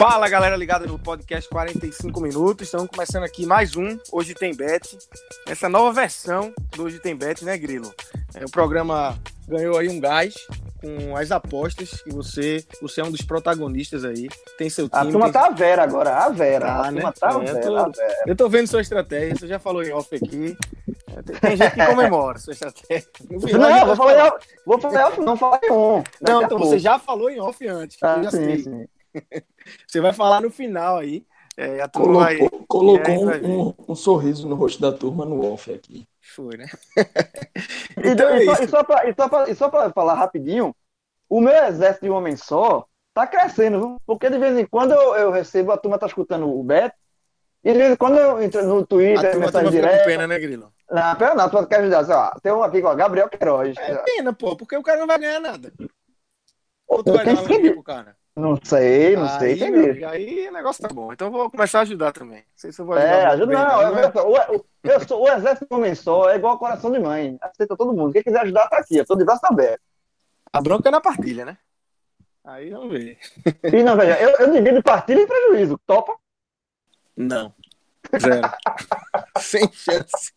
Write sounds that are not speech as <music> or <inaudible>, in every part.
Fala galera ligada no podcast 45 minutos. Estamos começando aqui mais um Hoje Tem Bet. Essa nova versão do Hoje Tem Bet, né, Grilo? É, o programa ganhou aí um gás com as apostas e você, você é um dos protagonistas aí. Tem seu time. A turma tem... tá a Vera agora, a Vera. Tá, a né? turma tá a É, Vera, eu, tô, a Vera. eu tô vendo sua estratégia, você já falou em off aqui. É, Tem, gente que comemora sua estratégia. Final, <laughs> Não, vou falar, em off- vou falar em off, não falar em on. Não, então você já falou em off antes. Ah, sim, sei. sim. <laughs> Você vai falar no final aí. É, a turma vai. Colocou, colocou É, aí um, um sorriso no rosto da turma no off aqui. Foi, né? E, <laughs> então é e só, isso. e só pra, e só pra- e só pra falar rapidinho, o meu exército de um homem só tá crescendo, viu? Porque de vez em quando eu, eu recebo, a turma tá escutando o Beto, e de vez em quando eu entro no Twitter, a mensagem fica com direta. pena, né, Grilo? Não, pera não, turma quer ajudar. Ó, tem um aqui com Gabriel Queiroz. É pena, pô, porque o cara não vai ganhar nada. Ou tu Eu vai dar uma pro cara? Não sei, não sei, aí, isso. amigo, aí o negócio tá bom. Então eu vou começar a ajudar também. Não sei se eu vou ajudar. É, ajuda bem, não. né? eu, eu- eu sou, o exército de homem só é igual coração de mãe. Aceita todo mundo. Quem quiser ajudar tá aqui, eu tô de braço aberto. A bronca é na partilha, né? Aí vamos ver. E não, veja, eu, eu divido partilha e prejuízo. Topa? Não. Zero. <laughs> Sem chance.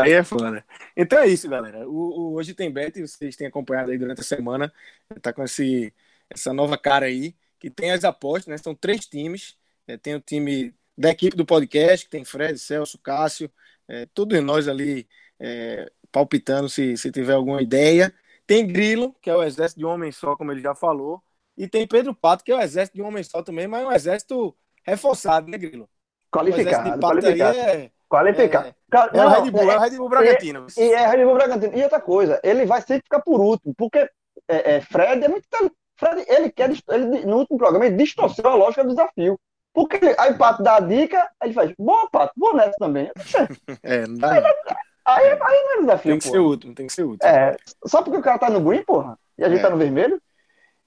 Aí é foda. Então é isso, galera. O, o Hoje Tem Bet, vocês têm acompanhado aí durante a semana. Tá com esse, essa nova cara aí, que tem as apostas, né? São três times. É, tem o time da equipe do podcast, que tem Fred, Celso, Cássio, é, todos nós ali é, palpitando se, se tiver alguma ideia. Tem Grilo, que é o exército de um homem só, como ele já falou. E tem Pedro Pato, que é o exército de um homem só também, mas é um exército reforçado, né, Grilo? Qualificado, qualificado. é, Qualificado. é, Cara, é o Red Bull, é o Red Bull Bragantino. E é Red Bull Bragantino. E outra coisa, ele vai sempre ficar por último, porque é, é, Fred é muito. Fred, ele quer. Ele, no último programa, ele distorceu a lógica do desafio. Porque ele- aí o Pato dá a dica, aí ele faz, boa, Pato, vou nessa também. <laughs> É, não dá não. Aí, aí não é desafio, Tem que pô. ser útil, tem que ser útil. É, só porque o cara tá no green, porra, e a gente É. tá no vermelho.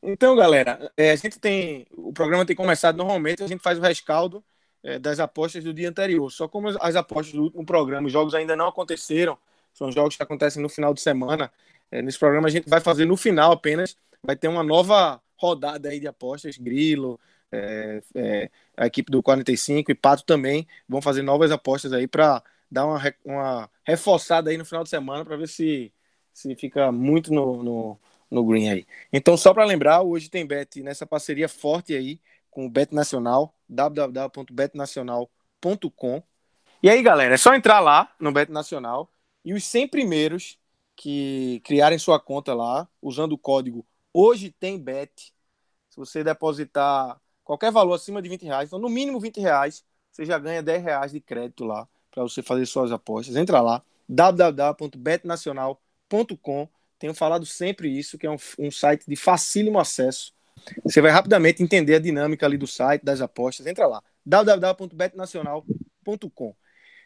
Então, galera, é, a gente tem. O programa tem começado normalmente, a gente faz o rescaldo é, das apostas do dia anterior. Só como as, as apostas do último programa, os jogos ainda não aconteceram, são jogos que acontecem no final de semana. é, nesse programa a gente vai fazer no final apenas, vai ter uma nova rodada aí de apostas, Grilo, é, é, a equipe do 45 e Pato também vão fazer novas apostas aí para dar uma, uma reforçada aí no final de semana para ver se, se fica muito no, no, no green aí. Então, só para lembrar, hoje tem bet nessa parceria forte aí com o Bet Nacional, www.betnacional.com. E aí, galera, é só entrar lá no Bet Nacional e os 100 primeiros que criarem sua conta lá, usando o código Hoje Tem Bet, se você depositar qualquer valor acima de 20 reais, então no mínimo 20 reais, você já ganha 10 reais de crédito lá para você fazer suas apostas. Entra lá, www.betnacional.com. Tenho falado sempre isso, que é um, um site de facílimo acesso. Você vai rapidamente entender a dinâmica ali do site, das apostas. Entra lá, www.betnacional.com.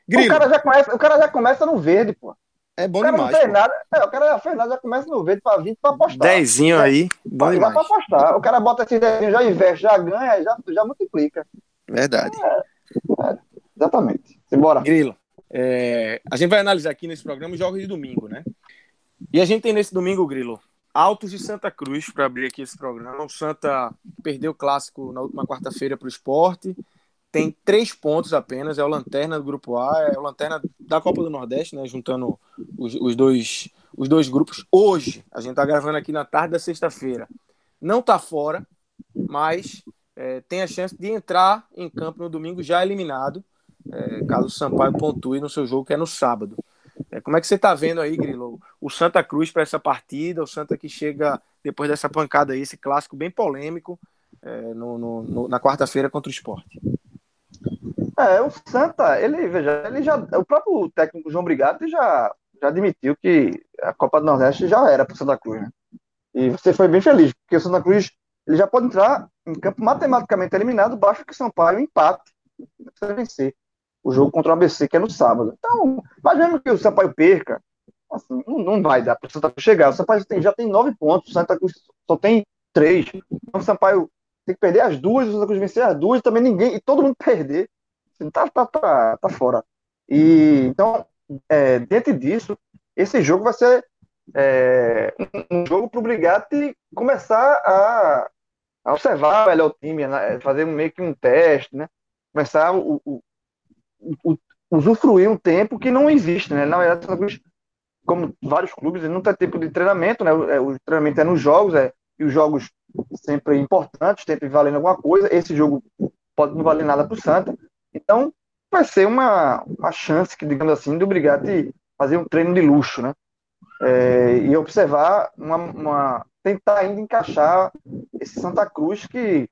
O cara, já começa, o cara já começa no verde, pô. É O bom cara demais. não fez pô. nada. É, o cara já fez nada, já começa no verde pra vir pra apostar. Dezinho aí, bom Já demais. pra apostar. O cara bota esses desenhos, já investe, já ganha, já, já multiplica. Verdade. Exatamente. Simbora. Grilo, é, a gente vai analisar aqui nesse programa os jogos de domingo, né? E a gente tem nesse domingo, Grilo, Altos de Santa Cruz para abrir aqui esse programa. O Santa perdeu o clássico na última quarta-feira para o esporte. Tem três pontos apenas, é o lanterna do grupo A, é o lanterna da Copa do Nordeste, né? Juntando os, os dois, os dois grupos. Hoje, a gente tá gravando aqui na tarde da sexta-feira. Não tá fora, mas é, tem a chance de entrar em campo no domingo já eliminado, é, caso o Sampaio pontue no seu jogo, que é no sábado. É, como é que você está vendo aí, Grilo, o Santa Cruz para essa partida, o Santa que chega depois dessa pancada aí, esse clássico bem polêmico, é, no, no, no, na quarta-feira contra o esporte? É, o Santa, ele, veja, ele já. O próprio técnico João Brigatti já, já admitiu que a Copa do Nordeste já era para Santa Cruz, né? E você foi bem feliz, porque o Santa Cruz ele já pode entrar em campo matematicamente eliminado, basta que o Sampaio empate para vencer o jogo contra o ABC, que é no sábado. Então, mas mesmo que o Sampaio perca, assim, não, não vai dar para o Santa Cruz chegar. O Sampaio tem, já tem nove pontos, o Santa Cruz só tem três. Então, o Sampaio tem que perder as duas, o Santa Cruz vencer as duas, também ninguém, e todo mundo perder, tá, tá, tá, tá fora. E então, é, dentro disso, esse jogo vai ser é, um, jogo para o Brigatti começar a, a observar melhor o time, né? fazer meio que um teste, né? Começar o, usufruir um tempo que não existe, né? Na verdade, Santa como vários clubes, não tem tempo de treinamento, né? O, é, o treinamento é nos jogos, é, e os jogos sempre importantes, sempre valendo alguma coisa. Esse jogo pode não valer nada para o Santa. Então, vai ser uma, uma chance, que, digamos assim, do Brigatti fazer um treino de luxo, né? É, e observar uma, uma, tentar ainda encaixar esse Santa Cruz que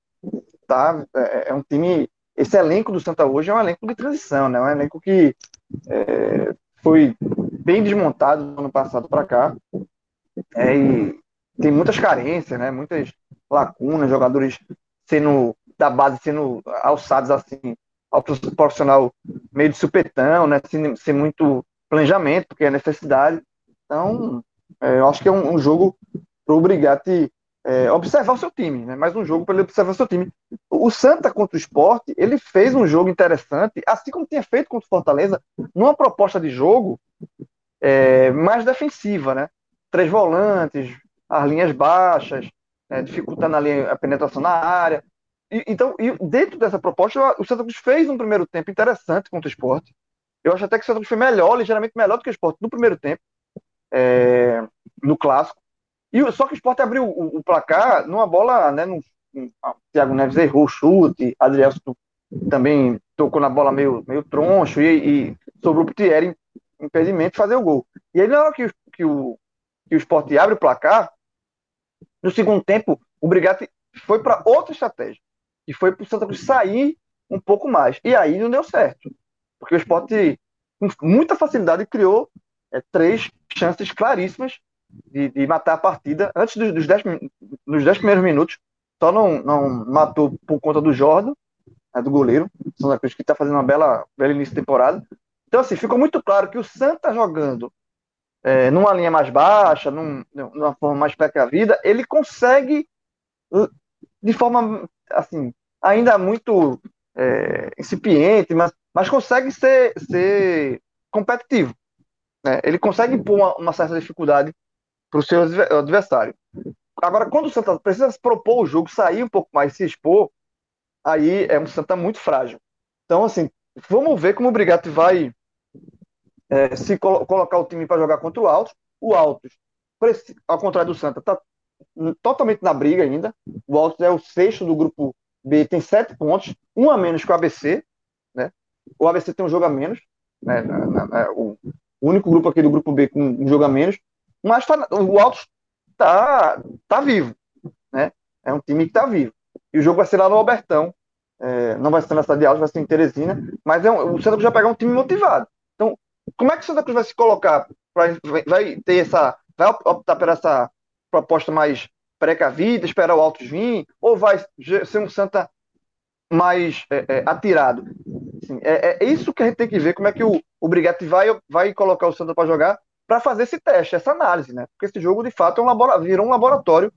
tá é, é, um time esse elenco do Santa hoje é um elenco de transição né? Um elenco que é, foi bem desmontado no ano passado para cá. É, e tem muitas carências né? Muitas lacunas jogadores sendo da base sendo alçados assim ao profissional meio de supetão, né? Sem, sem muito planejamento, porque é necessidade. Então, é, eu acho que é um, um jogo para o Brigatti é, observar o seu time, né? Mais um jogo para ele observar o seu time. O Santa contra o Esporte, ele fez um jogo interessante, assim como tinha feito contra o Fortaleza, numa proposta de jogo é, mais defensiva, né? Três volantes, as linhas baixas, é, dificultando a penetração na área. E, então, e dentro dessa proposta, o Santa Cruz fez um primeiro tempo interessante contra o esporte. Eu acho até que o Santa Cruz foi melhor, ligeiramente melhor do que o esporte no primeiro tempo, é, no clássico. E, só que o esporte abriu o, o placar numa bola, né? No, no, Thiago Neves errou o chute, Adrielson também tocou na bola meio, meio troncho e, e sobrou pro Thierry impedimento fazer o gol. E aí, na hora que, que, o, que o esporte abre o placar, no segundo tempo, o Brigatti foi para outra estratégia e foi para o Santa Cruz sair um pouco mais. E aí não deu certo. Porque o esporte, com muita facilidade, criou é, três chances claríssimas de, de, matar a partida antes dos, dos, dez, dos dez primeiros minutos. Só não, não matou por conta do Jordan, né, do goleiro, Santa Cruz, que está fazendo uma bela, bela início de temporada. Então, assim, ficou muito claro que o Santa jogando é, numa linha mais baixa, num, numa forma mais precavida, ele consegue, de forma assim, ainda muito é, incipiente, mas, mas consegue ser, ser competitivo. Né? Ele consegue pôr uma, uma certa dificuldade para o seu adversário. Agora, quando o Santa precisa se propor o jogo, sair um pouco mais, se expor, aí é um Santa muito frágil. Então, assim, vamos ver como o Brigatti vai é, se colo colocar o time para jogar contra o Altos. O Altos, ao contrário do Santa, está totalmente na briga ainda. O Altos é o sexto do grupo B, tem sete pontos, um a menos que o ABC. Né? O ABC tem um jogo a menos. Né? Na, na, na, o único grupo aqui do grupo B com um jogo a menos. Mas tá, o Altos tá, tá vivo. Né? É um time que tá vivo. E o jogo vai ser lá no Albertão. É, não vai ser na cidade de Altos, vai ser em Teresina. Mas é um, o Santa Cruz vai pegar um time motivado. Então, como é que o Santa Cruz vai se colocar? Pra, vai ter essa. Vai optar por essa proposta mais precavida, esperar o Altos vir, ou vai ser um Santa mais é, é, atirado? Assim, é, é, isso que a gente tem que ver, como é que o, o Brigatti vai, vai colocar o Santa para jogar para fazer esse teste, essa análise, né? Porque esse jogo, de fato, é um virou um laboratório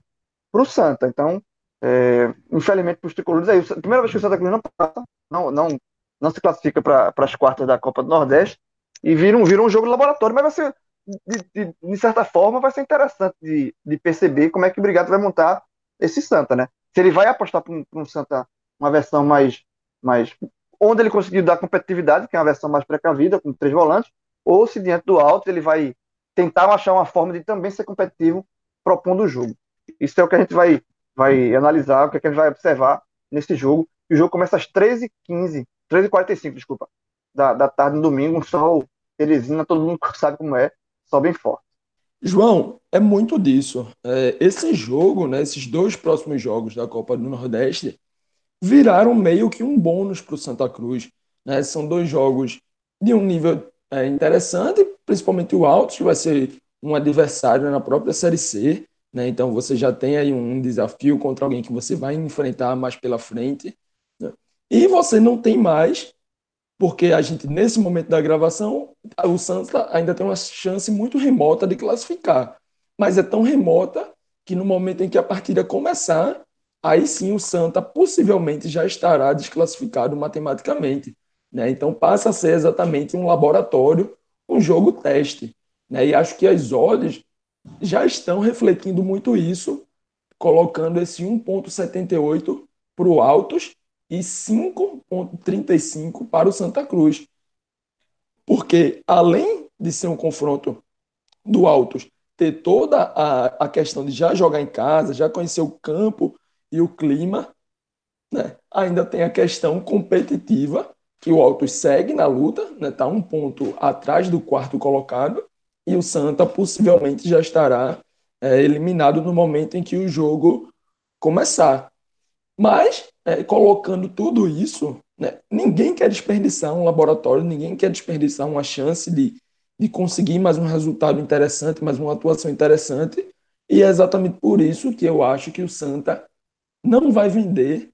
para o Santa. Então, é, infelizmente, para os tricolores, aí, a primeira vez que o Santa Cruz não passa, não, não, não se classifica para as quartas da Copa do Nordeste, e vira um, vira um jogo de laboratório, mas vai ser de, de, de, certa forma, vai ser interessante de, de perceber como é que o Brigado vai montar esse Santa, né? Se ele vai apostar para um, um, Santa, uma versão mais, mais. onde ele conseguiu dar competitividade, que é uma versão mais precavida, com três volantes, ou se diante do alto ele vai tentar achar uma forma de também ser competitivo propondo o jogo. Isso é o que a gente vai, vai analisar, o que, é a gente vai observar nesse jogo. O jogo começa às 13h15, 13h45, desculpa, da, da tarde no domingo, um sol Teresina, todo mundo <laughs> sabe como é, só bem forte. João, é muito disso. É, esse jogo, né, esses dois próximos jogos da Copa do Nordeste, viraram meio que um bônus para o Santa Cruz. Né? São dois jogos de um nível é, interessante, principalmente o Altos, que vai ser um adversário na própria Série C. Né? Então você já tem aí um desafio contra alguém que você vai enfrentar mais pela frente. Né? E você não tem mais, porque a gente, nesse momento da gravação, o Santa ainda tem uma chance muito remota de classificar. Mas é tão remota que no momento em que a partida começar, aí sim o Santa possivelmente já estará desclassificado matematicamente. Né? Então passa a ser exatamente um laboratório, um jogo teste. Né? E acho que as odds já estão refletindo muito isso, colocando esse 1,78 para o Altos e 5,35 para o Santa Cruz. Porque, além de ser um confronto do Altos, ter toda a, a questão de já jogar em casa, já conhecer o campo e o clima, né? ainda tem a questão competitiva, que o Altos segue na luta, está né? Tá um ponto atrás do quarto colocado, e o Santa possivelmente já estará é, eliminado no momento em que o jogo começar. Mas, é, colocando tudo isso, né, ninguém quer desperdiçar um laboratório, ninguém quer desperdiçar uma chance de, de conseguir mais um resultado interessante, mais uma atuação interessante. E é exatamente por isso que eu acho que o Santa não vai vender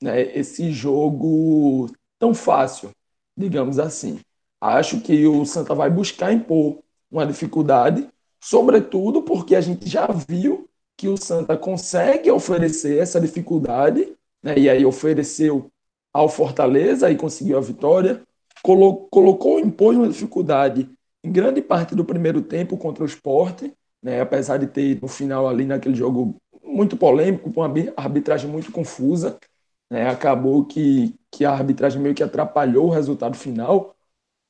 né, esse jogo tão fácil, digamos assim. Acho que o Santa vai buscar impor uma dificuldade, sobretudo porque a gente já viu que o Santa consegue oferecer essa dificuldade, né? e aí ofereceu ao Fortaleza e conseguiu a vitória, colocou, impôs uma dificuldade em grande parte do primeiro tempo contra o esporte, né? apesar de ter no final ali naquele jogo muito polêmico, com uma arbitragem muito confusa, né? acabou que, que a arbitragem meio que atrapalhou o resultado final,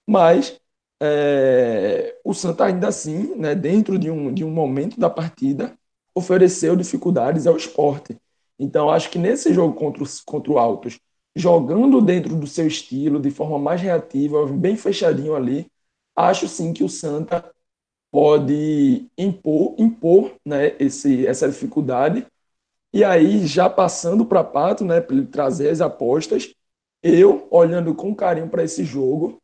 mas é, o Santa ainda assim, né, dentro de um, de um momento da partida, ofereceu dificuldades ao esporte. Então, acho que nesse jogo contra, contra o Altos, jogando dentro do seu estilo, de forma mais reativa, bem fechadinho ali, acho sim que o Santa pode impor, impor né, esse, essa dificuldade. E aí, já passando para Pato, né, para ele trazer as apostas, eu, olhando com carinho para esse jogo,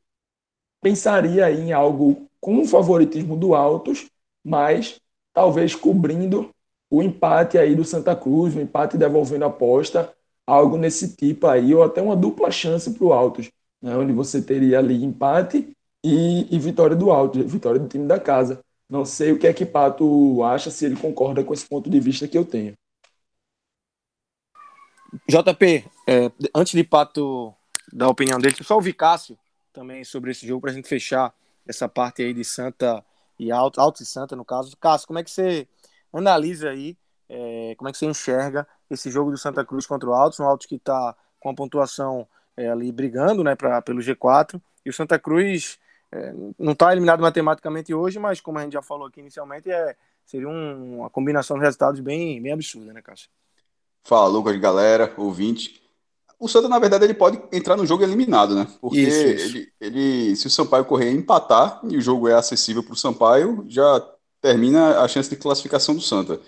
pensaria em algo com o favoritismo do Altos, mas talvez cobrindo o empate aí do Santa Cruz, o empate devolvendo a aposta, algo nesse tipo aí, ou até uma dupla chance para o Altos, né, onde você teria ali empate e, e, vitória do Altos, vitória do time da casa. Não sei o que é que Pato acha, se ele concorda com esse ponto de vista que eu tenho. JP, é, antes de Pato dar a opinião dele, só ouvir Cássio também sobre esse jogo para a gente fechar essa parte aí de Santa e Alto, Alto e Santa, no caso. Cássio, como é que você analisa aí, é, como é que você enxerga esse jogo do Santa Cruz contra o Altos, um Altos que está com a pontuação é, ali brigando né, pra, pelo G4, e o Santa Cruz é, não está eliminado matematicamente hoje, mas como a gente já falou aqui inicialmente, é, seria um, uma combinação de resultados bem, bem absurda, né, Cássio? Fala, Lucas, galera, ouvinte o Santa, na verdade, ele pode entrar no jogo eliminado, né? Porque isso, isso. Ele, ele, se o Sampaio correr empatar e o jogo é acessível para o Sampaio, já termina a chance de classificação do Santa.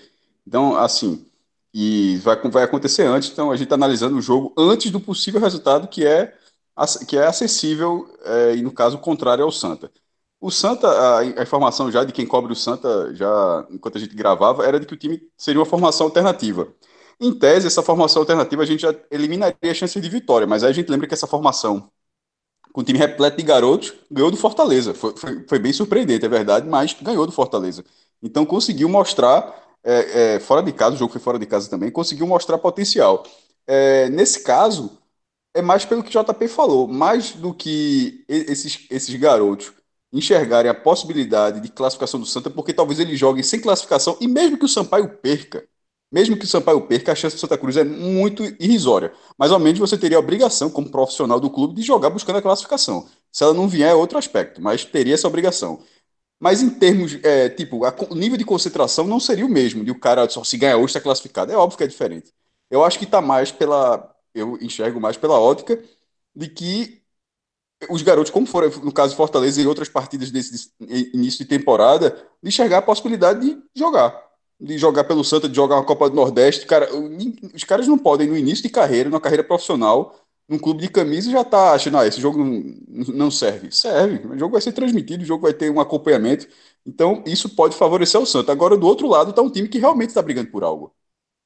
Então, assim, e vai, vai acontecer antes, então a gente está analisando o jogo antes do possível resultado que é, que é acessível é, e, no caso, contrário ao Santa. O Santa, a, a, informação já de quem cobre o Santa, já enquanto a gente gravava, era de que o time seria uma formação alternativa. Em tese, essa formação alternativa a gente já eliminaria a chance de vitória, mas aí a gente lembra que essa formação, com o time repleto de garotos, ganhou do Fortaleza. Foi, foi, foi bem surpreendente, é verdade, mas ganhou do Fortaleza. Então conseguiu mostrar, é, é, fora de casa, o jogo foi fora de casa também, conseguiu mostrar potencial. É, nesse caso, é mais pelo que o JP falou, mais do que esses, esses garotos enxergarem a possibilidade de classificação do Santa, porque talvez eles joguem sem classificação, e mesmo que o Sampaio perca, mesmo que o Sampaio perca, a chance do Santa Cruz é muito irrisória. Mas ao menos você teria a obrigação, como profissional do clube, de jogar buscando a classificação. Se ela não vier, é outro aspecto, mas teria essa obrigação. Mas em termos, é, tipo, o nível de concentração não seria o mesmo, de o cara só se ganhar hoje está classificado. É óbvio que é diferente. Eu acho que está mais pela. Eu enxergo mais pela ótica de que os garotos, como foram no caso Fortaleza e outras partidas desse início de temporada, de enxergar a possibilidade de jogar. De jogar pelo Santa, de jogar uma Copa do Nordeste. Cara, os caras não podem, no início de carreira, numa carreira profissional, num clube de camisa, já tá achando, ah, esse jogo não, serve. Serve. O jogo vai ser transmitido, o jogo vai ter um acompanhamento. Então, isso pode favorecer o Santa. Agora, do outro lado, está um time que realmente está brigando por algo.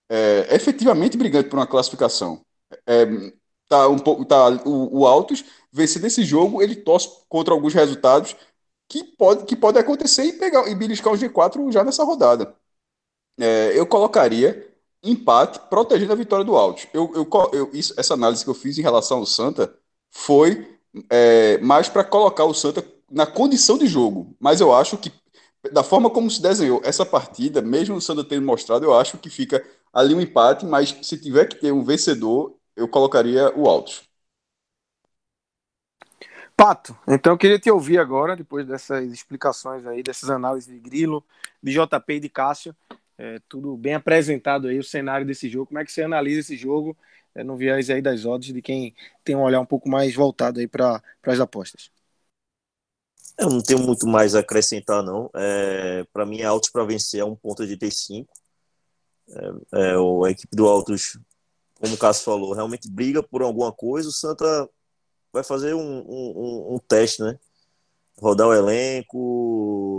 É, efetivamente brigando por uma classificação. É, tá um pouco, tá, o, o Altos vencendo esse jogo, ele torce contra alguns resultados que pode, que pode acontecer e pegar e beliscar o G4 já nessa rodada. É, eu colocaria empate protegendo a vitória do Altos. Eu, eu, eu, isso, essa análise que eu fiz em relação ao Santa foi é, mais para colocar o Santa na condição de jogo. Mas eu acho que, da forma como se desenhou essa partida, mesmo o Santa tendo mostrado, eu acho que fica ali um empate. Mas se tiver que ter um vencedor, eu colocaria o Altos. Pato, então eu queria te ouvir agora, depois dessas explicações aí, dessas análises de Grilo, de JP e de Cássio, é, tudo bem apresentado aí, o cenário desse jogo, como é que você analisa esse jogo é, no viés aí das odds de quem tem um olhar um pouco mais voltado aí para as apostas? Eu não tenho muito mais a acrescentar, não. É, para mim, é Altos para vencer é 1,85. É, é, a equipe do Altos, como o Cássio falou, realmente briga por alguma coisa. O Santa vai fazer um, um, um, teste, né? Rodar o elenco,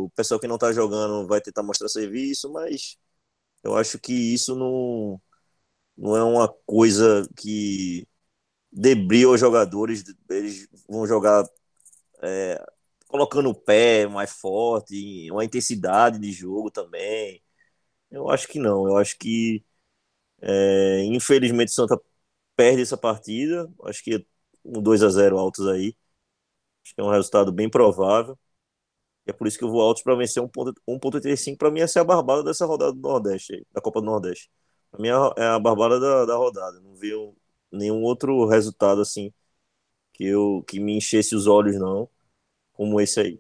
o pessoal que não tá jogando vai tentar mostrar serviço, mas eu acho que isso não, não é uma coisa que debria os jogadores, eles vão jogar é, colocando o pé mais forte, uma intensidade de jogo também. Eu acho que não, eu acho que é, infelizmente o Santa perde essa partida, acho que um 2 a 0 altos aí. Acho que é um resultado bem provável. E é por isso que eu vou altos para vencer 1.35. Para mim, essa é a barbada dessa rodada do Nordeste, da Copa do Nordeste. Para mim, é, é a barbada da, da rodada. Não vi nenhum outro resultado assim que, eu, que me enchesse os olhos, não, como esse aí.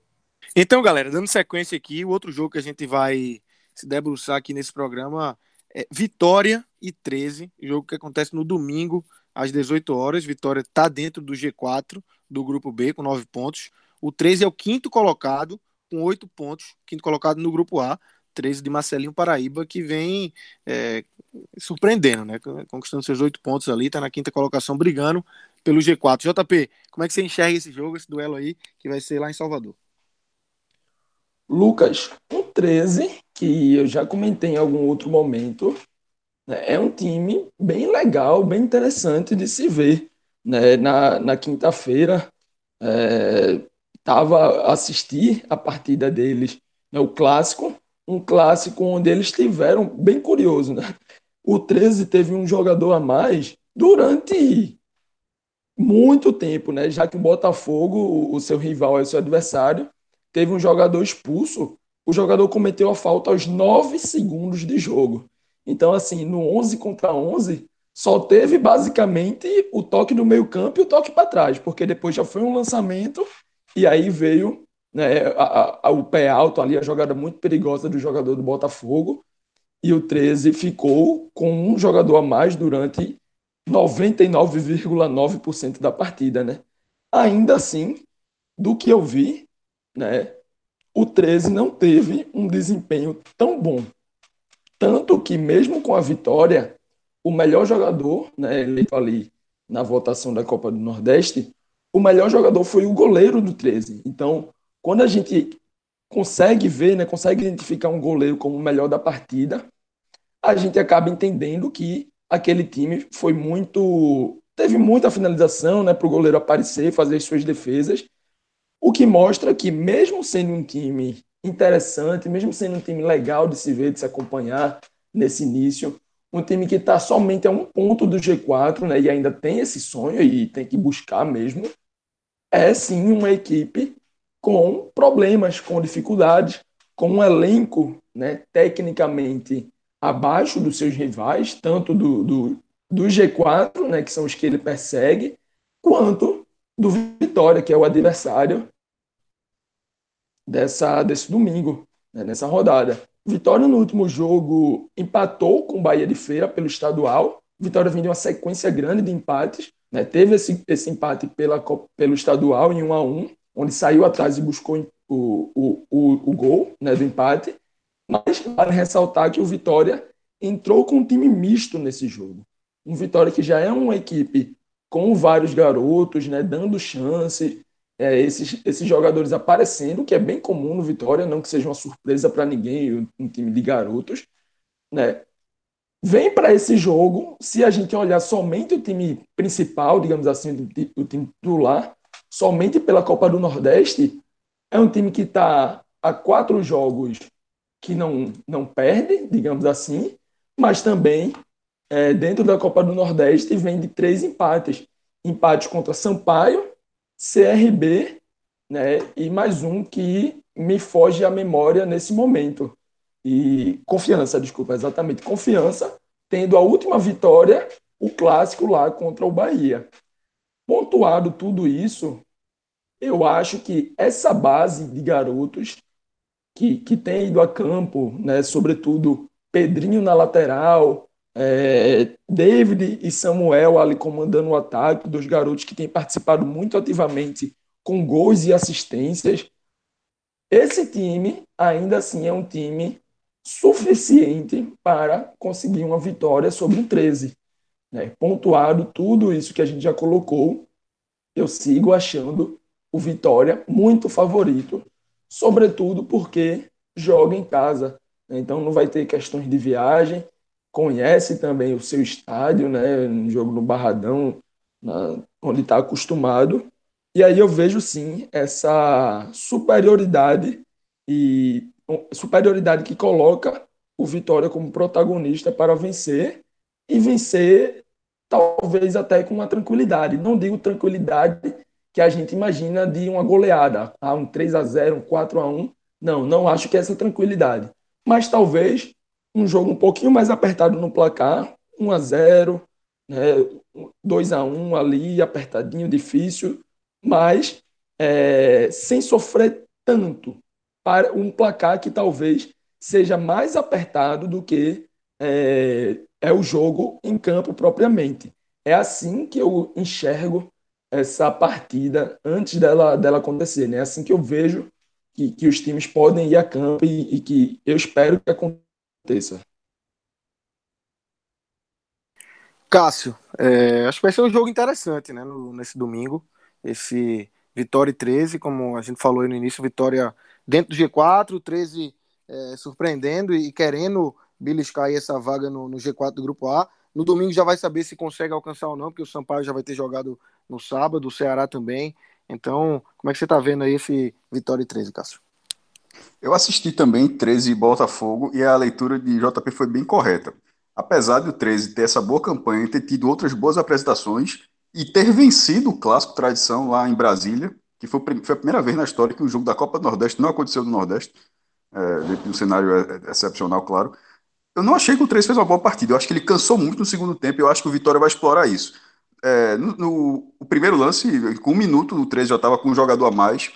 Então, galera, dando sequência aqui, o outro jogo que a gente vai se debruçar aqui nesse programa é Vitória e 13, jogo que acontece no domingo, às 18 horas. Vitória está dentro do G4 do grupo B com 9 pontos. O 13 é o quinto colocado com 8 pontos, quinto colocado no grupo A. 13 de Marcelinho Paraíba, que vem é, surpreendendo, né? Conquistando seus oito pontos ali, está na quinta colocação, brigando pelo G4. JP, como é que você enxerga esse jogo, esse duelo aí, que vai ser lá em Salvador? Lucas, o 13, que eu já comentei em algum outro momento, né? É um time bem legal, bem interessante de se ver. Né? Na, na quinta-feira, estava é, assistir a partida deles, né? o clássico, um clássico onde eles tiveram, bem curioso, né? O 13 teve um jogador a mais durante muito tempo, né? Já que o Botafogo, o seu rival, é o seu adversário, teve um jogador expulso. O jogador cometeu a falta aos 9 segundos de jogo. Então, assim, no 11 contra 11, só teve basicamente o toque do meio-campo e o toque para trás, porque depois já foi um lançamento e aí veio né, a, a, o pé alto ali, a jogada muito perigosa do jogador do Botafogo. E o 13 ficou com um jogador a mais durante 99,9% da partida, né? Ainda assim, do que eu vi, né, o 13 não teve um desempenho tão bom tanto que, mesmo com a vitória, o melhor jogador, né, eleito ali na votação da Copa do Nordeste, o melhor jogador foi o goleiro do 13. Então, quando a gente consegue ver, né, consegue identificar um goleiro como o melhor da partida, a gente acaba entendendo que aquele time foi muito. teve muita finalização né, para o goleiro aparecer, fazer suas defesas, o que mostra que, mesmo sendo um time interessante, mesmo sendo um time legal de se ver, de se acompanhar nesse início. Um time que está somente a um ponto do G4, né, e ainda tem esse sonho e tem que buscar mesmo. É sim uma equipe com problemas, com dificuldades, com um elenco né, tecnicamente abaixo dos seus rivais, tanto do, do, do G4, né, que são os que ele persegue, quanto do Vitória, que é o adversário dessa, desse domingo, né, nessa rodada. Vitória no último jogo empatou com o Bahia de Feira pelo estadual. Vitória vem de uma sequência grande de empates. Né? Teve esse, esse empate pela, pelo estadual em 1 a 1 onde saiu atrás e buscou o, o, o, o gol né, do empate. Mas vale ressaltar que o Vitória entrou com um time misto nesse jogo. Um Vitória que já é uma equipe com vários garotos, né, dando chance, é, esses, esses jogadores aparecendo, que é bem comum no Vitória, não que seja uma surpresa para ninguém, um time de garotos, né? Vem para esse jogo, se a gente olhar somente o time principal, digamos assim, o time titular, somente pela Copa do Nordeste, é um time que está a quatro jogos que não, não perde, digamos assim, mas também é, dentro da Copa do Nordeste vem de três empates. Empate contra Sampaio, CRB, né, e mais um que me foge à memória nesse momento. E confiança, desculpa, exatamente, confiança, tendo a última vitória, o clássico lá contra o Bahia. Pontuado tudo isso, eu acho que essa base de garotos que, que tem ido a campo, né, sobretudo Pedrinho na lateral, é, David e Samuel ali comandando o ataque, dos garotos que têm participado muito ativamente com gols e assistências. Esse time, ainda assim, é um time suficiente para conseguir uma vitória sobre um 13. Né? Pontuado tudo isso que a gente já colocou, eu sigo achando o Vitória muito favorito, sobretudo porque joga em casa. Né? Então não vai ter questões de viagem, conhece também o seu estádio, né, um jogo no Barradão, na, onde está acostumado. E aí eu vejo sim essa superioridade e superioridade que coloca o Vitória como protagonista para vencer e vencer talvez até com uma tranquilidade. Não digo tranquilidade que a gente imagina de uma goleada, ah, um 3 a 0, um 4 a 1. Não, não acho que é essa tranquilidade. Mas talvez um jogo um pouquinho mais apertado no placar, 1 a 0, né, 2 a 1 ali, apertadinho, difícil, mas é, sem sofrer tanto para um placar que talvez seja mais apertado do que é, é o jogo em campo propriamente. É assim que eu enxergo essa partida antes dela, dela acontecer. Né? É assim que eu vejo que, que os times podem ir a campo e, e que eu espero que aconteça. Cássio, é, acho que vai ser um jogo interessante né, no, nesse domingo. Esse Vitória 13, como a gente falou no início, Vitória dentro do G4, 13 é, surpreendendo e querendo beliscar essa vaga no, no, G4 do Grupo A. No domingo já vai saber se consegue alcançar ou não, porque o Sampaio já vai ter jogado no sábado, o Ceará também. Então, como é que você está vendo aí esse Vitória 13, Cássio? Eu assisti também 13 Botafogo e a leitura de JP foi bem correta. Apesar de o 13 ter essa boa campanha e ter tido outras boas apresentações e ter vencido o clássico tradição lá em Brasília, que foi, foi a primeira vez na história que um jogo da Copa do Nordeste não aconteceu no Nordeste, é, de um cenário é, é, excepcional, claro. Eu não achei que o 13 fez uma boa partida. Eu acho que ele cansou muito no segundo tempo eu acho que o Vitória vai explorar isso. É, no, no o primeiro lance, com um minuto, o 13 já estava com um jogador a mais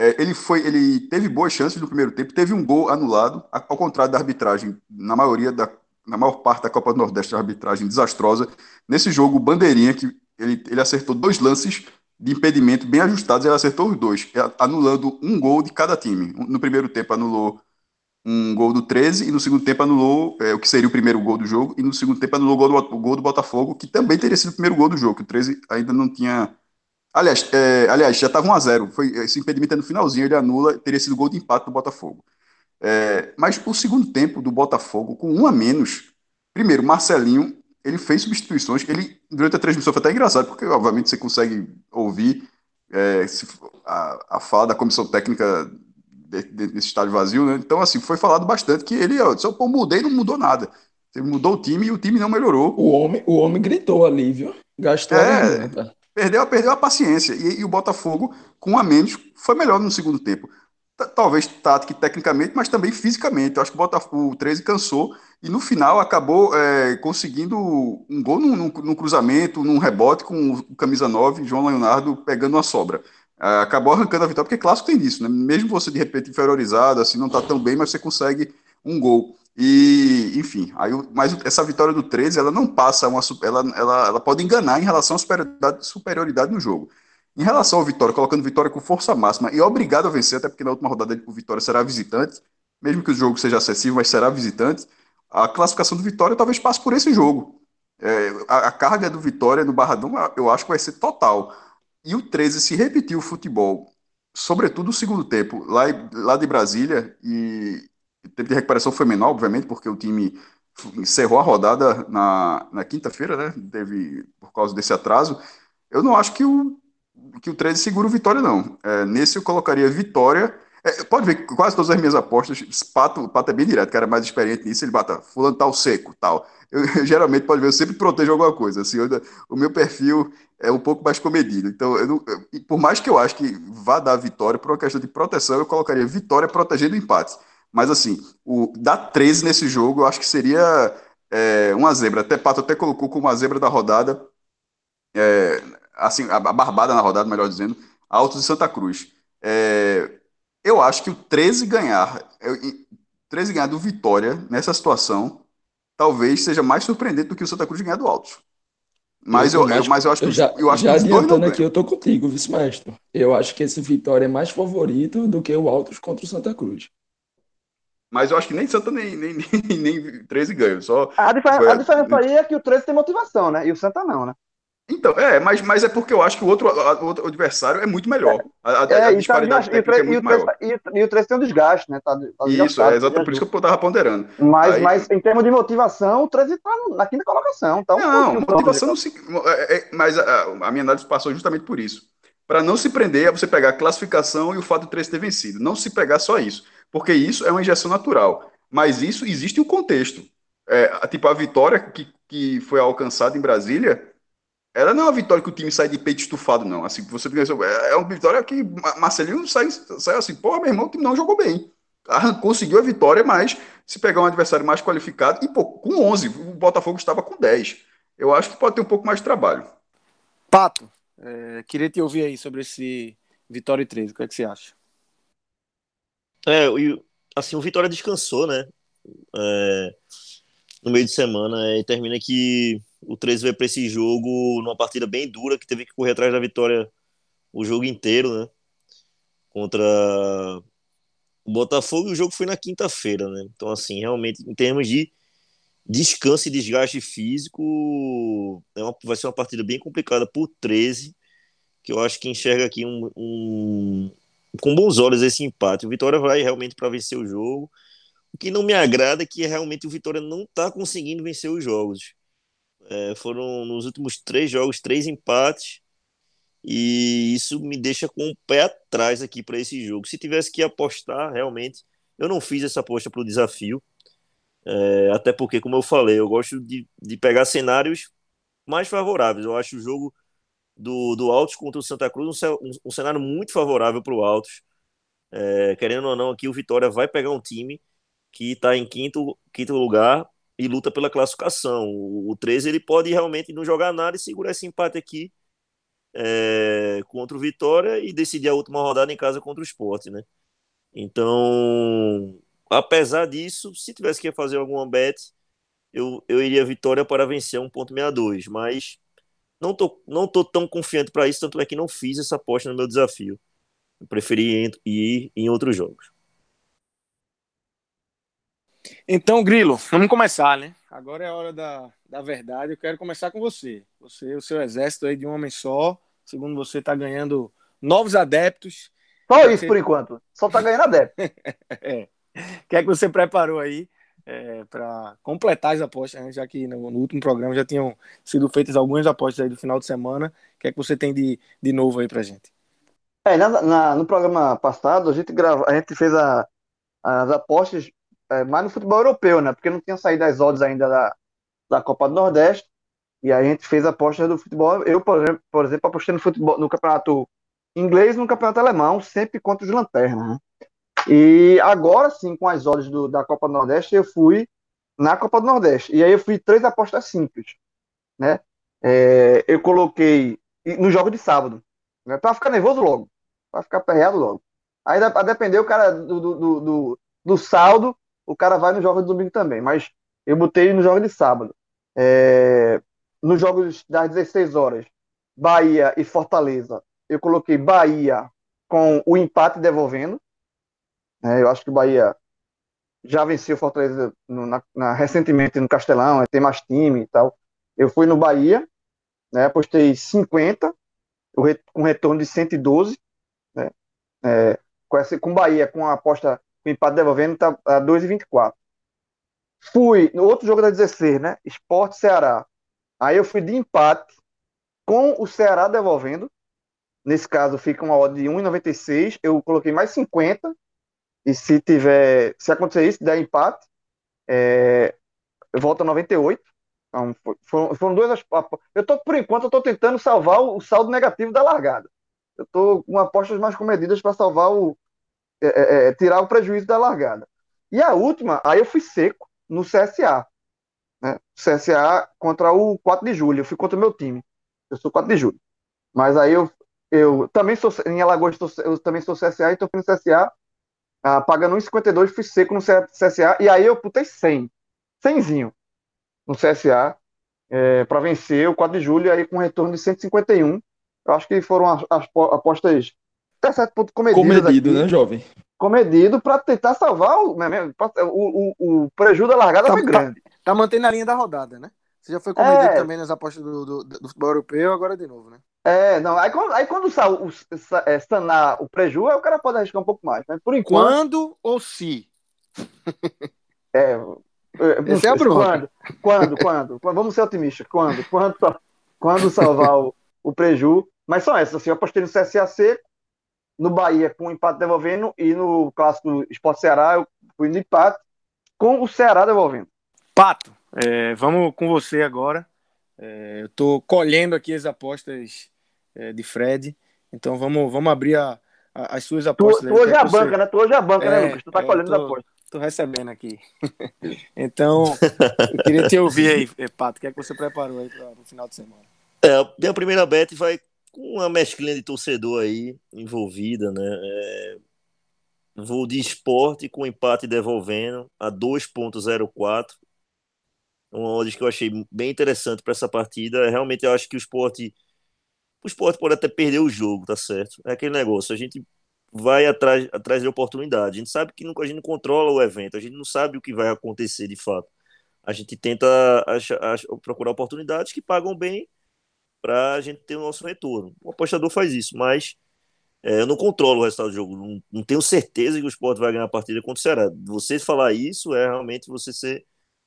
é, ele foi, ele teve boas chances no primeiro tempo, teve um gol anulado, ao contrário da arbitragem, na maioria da, na maior parte da Copa do Nordeste, a arbitragem desastrosa. Nesse jogo, o Bandeirinha, que ele, ele acertou dois lances de impedimento bem ajustados, ele acertou os dois, é, anulando um gol de cada time. No primeiro tempo anulou um gol do 13 e no segundo tempo anulou é, o que seria o primeiro gol do jogo e no segundo tempo anulou o gol do, o gol do Botafogo, que também teria sido o primeiro gol do jogo, que o 13 ainda não tinha Aliás, é, aliás já estava 1x0. Foi, esse impedimento é no finalzinho, ele anula, teria sido gol de empate do Botafogo. É, mas o segundo tempo do Botafogo, com um a menos, primeiro, Marcelinho, ele fez substituições. Ele, durante a transmissão, foi até engraçado, porque obviamente você consegue ouvir é, se, a, a fala da comissão técnica de, de, desse estádio vazio, né? Então, assim, foi falado bastante que ele, ó, só pô, mudei não mudou nada. Ele mudou o time e o time não melhorou. O homem, o homem gritou ali, viu? Gastou é, a Perdeu, perdeu a paciência. E, e, o Botafogo, com a menos, foi melhor no segundo tempo. Talvez tática e tecnicamente, mas também fisicamente. Eu acho que o Botafogo o 13 cansou e no final acabou é, conseguindo um gol num, cruzamento, num rebote com o camisa 9, João Leonardo, pegando uma sobra. É, acabou arrancando a vitória, porque clássico tem isso, né? Mesmo você de repente inferiorizado, assim, não está tão bem, mas você consegue um gol. E, enfim, aí, mas essa vitória do 13, ela não passa uma. Ela, ela, ela pode enganar em relação à superioridade, superioridade no jogo. Em relação ao Vitória, colocando Vitória com força máxima e obrigado a vencer, até porque na última rodada o Vitória será visitante, mesmo que o jogo seja acessível, mas será visitante, a classificação do Vitória talvez passe por esse jogo. É, a, a, carga do Vitória no Barradão eu acho que vai ser total. E o 13, se repetir o futebol, sobretudo o segundo tempo, lá, lá de Brasília, e o tempo de recuperação foi menor, obviamente, porque o time encerrou a rodada na, na quinta-feira, né? Teve, por causa desse atraso. Eu não acho que o, que o 13 segura o Vitória, não. É, nesse eu colocaria Vitória é, pode ver que quase todas as minhas apostas, Pato, Pato é bem direto, cara mais experiente nisso, ele bata, fulano tal seco, tal. Eu, eu, <laughs> geralmente, pode ver, eu sempre protejo alguma coisa, assim, eu, o meu perfil é um pouco mais comedido, então, eu não, por mais que eu acho que vá dar vitória, por uma questão de proteção, eu colocaria vitória protegendo empate. Mas, assim, o dar 13 nesse jogo, eu acho que seria é, uma zebra, até Pato até colocou como uma zebra da rodada, é, assim, a, barbada na rodada, melhor dizendo, Altos de Santa Cruz. É, eu acho que o 13 ganhar, 13 ganhar do Vitória nessa situação, talvez seja mais surpreendente do que o Santa Cruz ganhar do Altos. Mas eu, eu, mas eu acho que, eu já, eu acho já adiantando aqui, eu tô contigo, vice-mestre. Eu acho que esse Vitória é mais favorito do que o Altos contra o Santa Cruz. Mas eu acho que nem Santa nem, nem, <laughs> nem, nem 13 ganham. Só a, diferença, a diferença aí é que o 13 tem motivação, né? E o Santa não, né? Então, é, mas, mas é porque eu acho que o outro, o outro adversário é muito melhor. A, a, é, a disparidade tá, e, é muito maior. E, o 3 tem um desgaste, né? Tá, tá Isso, é exatamente por isso que eu estava ponderando. Mas, Aí, mas em termos de motivação, o 13 está na quinta colocação. Tá um não, motivação não se. É, é, mas a, a, minha análise passou justamente por isso. Para não se prender a você pegar a classificação e o fato do 13 ter vencido. Não se pegar só isso. Porque isso é uma injeção natural. Mas isso existe um contexto. É, tipo, a vitória que, que foi alcançada em Brasília ela não é uma vitória que o time sai de peito estufado, não. Assim, você é, é uma vitória que Marcelinho sai, sai assim, porra, meu irmão, o time não jogou bem. Conseguiu a vitória, mas se pegar um adversário mais qualificado, e pô, com 11, o Botafogo estava com 10. Eu acho que pode ter um pouco mais de trabalho. Pato, é, queria te ouvir aí sobre esse Vitória e 13, o que é que você acha? É, assim, o Vitória descansou, né? É, no meio de semana, e termina que o 13 vai para esse jogo numa partida bem dura, que teve que correr atrás da vitória o jogo inteiro, né? Contra o Botafogo, e o jogo foi na quinta-feira, né? Então, assim, realmente, em termos de descanso e desgaste físico, é uma, vai ser uma partida bem complicada por 13, que eu acho que enxerga aqui um, um com bons olhos esse empate. O Vitória vai realmente para vencer o jogo. O que não me agrada é que realmente o Vitória não está conseguindo vencer os jogos. É, foram nos últimos três jogos, três empates. E isso me deixa com o pé atrás aqui para esse jogo. Se tivesse que apostar, realmente, eu não fiz essa aposta para o desafio. É, até porque, como eu falei, eu gosto de, de pegar cenários mais favoráveis. Eu acho o jogo do, do Altos contra o Santa Cruz um, um, um cenário muito favorável para o Altos. É, querendo ou não, aqui o Vitória vai pegar um time que está em quinto, quinto lugar e luta pela classificação. O, o 13 ele pode realmente não jogar nada e segurar esse empate aqui é, contra o Vitória e decidir a última rodada em casa contra o Sport, né? Então, apesar disso, se tivesse que fazer alguma bet, eu, eu iria Vitória para vencer 1.62, mas não tô, não tô tão confiante para isso, tanto é que não fiz essa aposta no meu desafio. Eu preferi ir em outros jogos. Então, Grilo, vamos começar, né? Agora é a hora da, da verdade. Eu quero começar com você. Você, o seu exército aí de um homem só. Segundo você, está ganhando novos adeptos. Só isso por enquanto. Só está ganhando adeptos. <laughs> é. O que é que você preparou aí é, para completar as apostas, né? já que no, no, último programa já tinham sido feitas algumas apostas aí do final de semana. O que é que você tem de, de novo aí para gente? É, na, na, no programa passado a gente grava, a gente fez a, as apostas é, mais no futebol europeu, né? Porque não tinha saído as odds ainda da, da Copa do Nordeste. E aí a gente fez apostas do futebol. Eu, por exemplo, por exemplo apostei no futebol no campeonato inglês no campeonato alemão, sempre contra os lanternas, né? E agora sim, com as odds do, da Copa do Nordeste, eu fui na Copa do Nordeste. E aí eu fui três apostas simples, né? É, eu coloquei no jogo de sábado, né? Pra ficar nervoso logo, pra ficar perreado logo. Aí a depender o cara do, do, do, do saldo, o cara vai no jogo de domingo também, mas eu botei no jogo de sábado. É, nos jogos das 16 horas, Bahia e Fortaleza, eu coloquei Bahia com o empate devolvendo. É, eu acho que o Bahia já venceu Fortaleza no, na, na, recentemente no Castelão, é, tem mais time e tal. Eu fui no Bahia, né, apostei 50, com retorno de 112, né, é, com, com Bahia, com a aposta com empate devolvendo, tá a 2,24. Fui no outro jogo da 16, né, Esporte Ceará. Aí eu fui de empate com o Ceará devolvendo. Nesse caso fica uma odd de 1,96. Eu coloquei mais 50 e se tiver, se acontecer isso, der empate, é, volta 98. Então, foram, foram duas. Eu tô, por enquanto, eu tô tentando salvar o, saldo negativo da largada. Eu tô com apostas mais comedidas para salvar o. É, é, é, tirar o prejuízo da largada. E a última, aí eu fui seco no CSA. Né? CSA contra o 4 de julho. Eu fui contra o meu time. Eu sou 4 de julho. Mas aí eu, eu também sou. Em Alagoas, eu também sou CSA, então fui no CSA ah, pagando 1,52, fui seco no CSA, e aí eu putei 100, 100zinho no CSA, é, para vencer o 4 de julho, aí com retorno de 151. Eu acho que foram as, as apostas até certo ponto comedidas. Comedido, aqui, né, jovem? Comedido para tentar salvar o, né, o, o, o prejuízo da largada tá, foi grande. Tá, tá, mantendo a linha da rodada, né? Você já foi comedido é... também nas apostas do, do, do futebol europeu, agora de novo, né? É, não. Aí quando, aí quando o, o, é, sanar o prejuízo, aí o cara pode arriscar um pouco mais. Mas por enquanto. Quando ou se? <laughs> É. Esse é a quando, quando, quando, quando? Vamos ser otimistas. Quando? Quando, quando salvar o, o prejuízo. Mas são essas. Assim, eu apostei no CSA seco, no Bahia com o empate devolvendo e no clássico Esporte Ceará eu fui no empate com o Ceará devolvendo. Pato, é, vamos com você agora. É, eu estou colhendo aqui as apostas é, de Fred. Então vamos, vamos abrir a, a, as suas apostas. Tu, tu hoje é a você... banca, né? Tu hoje é a banca, né, é, né, Lucas? Tu tá é, colhendo tô, as apostas. Estou recebendo aqui. <laughs> então, eu queria te ouvir aí, <laughs> Pato. O que é que você preparou aí para o final de semana? É, minha primeira bet vai com uma mesclinha de torcedor aí envolvida, né? É, vou de esporte com empate devolvendo a 2.04 uma odds que eu achei bem interessante para essa partida. Realmente eu acho que o esporte o esporte pode até perder o jogo, tá certo? É aquele negócio, a gente vai atrás, atrás de oportunidade. A gente sabe que a gente não controla o evento, a gente não sabe o que vai acontecer de fato. A gente tenta achar, achar, procurar oportunidades que pagam bem para a gente ter o nosso retorno. O apostador faz isso, mas é, eu não controlo o resultado do jogo. Não, não tenho certeza que o esporte vai ganhar a partida contra o Ceará. Você falar isso é realmente você ser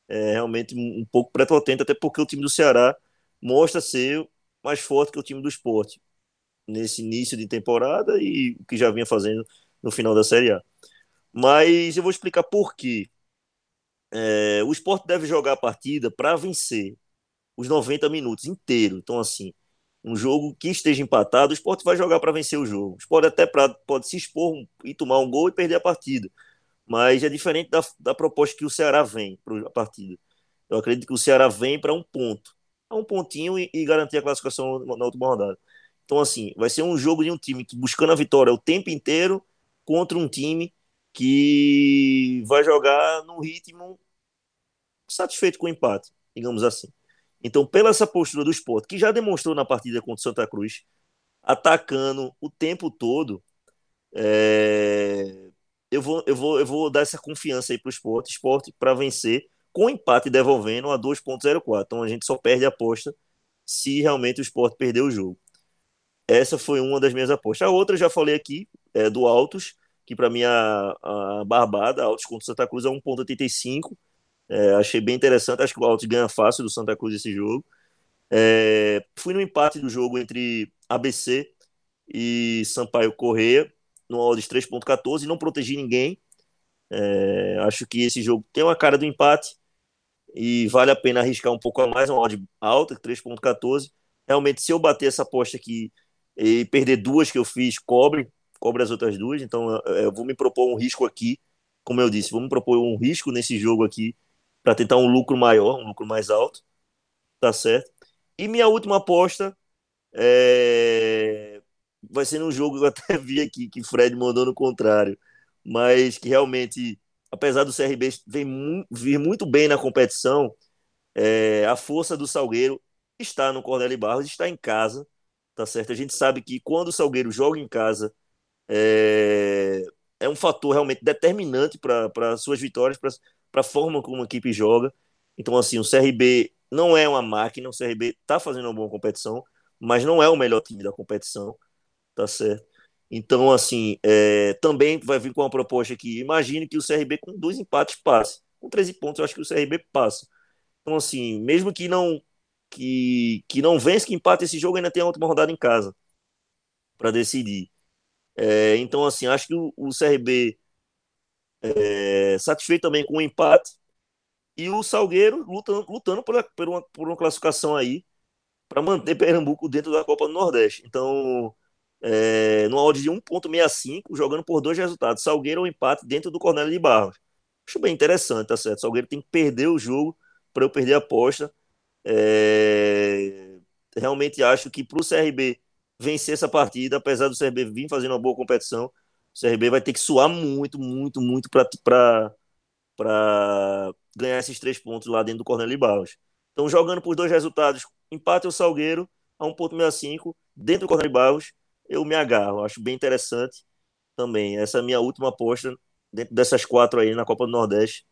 é, realmente um pouco prepotente, até porque o time do Ceará mostra ser mais forte que o time do esporte nesse início de temporada e o que já vinha fazendo no final da Série A. Mas eu vou explicar por quê. É, o esporte deve jogar a partida para vencer os 90 minutos inteiro. Então, assim, um jogo que esteja empatado, o esporte vai jogar para vencer o jogo. O esporte até pra, pode se expor e tomar um gol e perder a partida mas é diferente da, da proposta que o Ceará vem para a partida. Eu acredito que o Ceará vem para um ponto, um pontinho e, e, garantir a classificação na última rodada. Então, assim, vai ser um jogo de um time que buscando a vitória o tempo inteiro contra um time que vai jogar num ritmo satisfeito com o empate, digamos assim. Então, pela essa postura do esporte, que já demonstrou na partida contra o Santa Cruz, atacando o tempo todo, é eu vou, eu vou, eu vou dar essa confiança aí para o esporte, esporte para vencer, com empate devolvendo a 2,04. Então a gente só perde a aposta se realmente o esporte perder o jogo. Essa foi uma das minhas apostas. A outra eu já falei aqui, é do Altos, que para mim a, a barbada, Altos contra Santa Cruz é 1,85. É, achei bem interessante, acho que o Altos ganha fácil do Santa Cruz esse jogo. É, fui no empate do jogo entre ABC e Sampaio Correia no odds 3.14 e não protegi ninguém. É, acho que esse jogo tem uma cara do empate e vale a pena arriscar um pouco a mais, uma odd alta, 3.14. Realmente, se eu bater essa aposta aqui e perder duas que eu fiz, cobre, cobre as outras duas. Então, eu vou me propor um risco aqui, como eu disse, vou me propor um risco nesse jogo aqui para tentar um lucro maior, um lucro mais alto. Tá certo? E minha última aposta é vai ser um jogo que eu até <laughs> vi aqui que Fred mandou no contrário, mas que realmente apesar do CRB vir muito bem na competição, é, a força do Salgueiro está no Cornélio Barros, está em casa, tá certo? A gente sabe que quando o Salgueiro joga em casa, é, é um fator realmente determinante para suas vitórias, para a forma como a equipe joga. Então, assim, o CRB não é uma máquina, o CRB está fazendo uma boa competição, mas não é o melhor time da competição, tá certo? Então, assim, é, também vai vir com uma proposta aqui. Imagine que o CRB com dois empates passe. Com 13 pontos, eu acho que o CRB passa. Então, assim, mesmo que não que, que não vence, que empate esse jogo, ainda tem a última rodada em casa para decidir. É, então, assim, acho que o, o CRB é, satisfeito também com o empate e o Salgueiro lutando, lutando por, por, uma, por uma classificação aí para manter <laughs> Pernambuco dentro da Copa do Nordeste. Então, é, no odd de 1.65, jogando por dois resultados, Salgueiro ou empate dentro do Cornélio de Barros. Acho bem interessante, tá certo? Salgueiro tem que perder o jogo para eu perder a aposta. É, realmente acho que para o CRB vencer essa partida, apesar do CRB vir fazendo uma boa competição, o CRB vai ter que suar muito, muito, muito para ganhar esses três pontos lá dentro do Cornélio Barros. Então, jogando por dois resultados, empate o Salgueiro a 1.65, dentro do Cornélio Barros, eu me agarro. Acho bem interessante também. Essa é a minha última aposta dentro dessas quatro aí na Copa do Nordeste.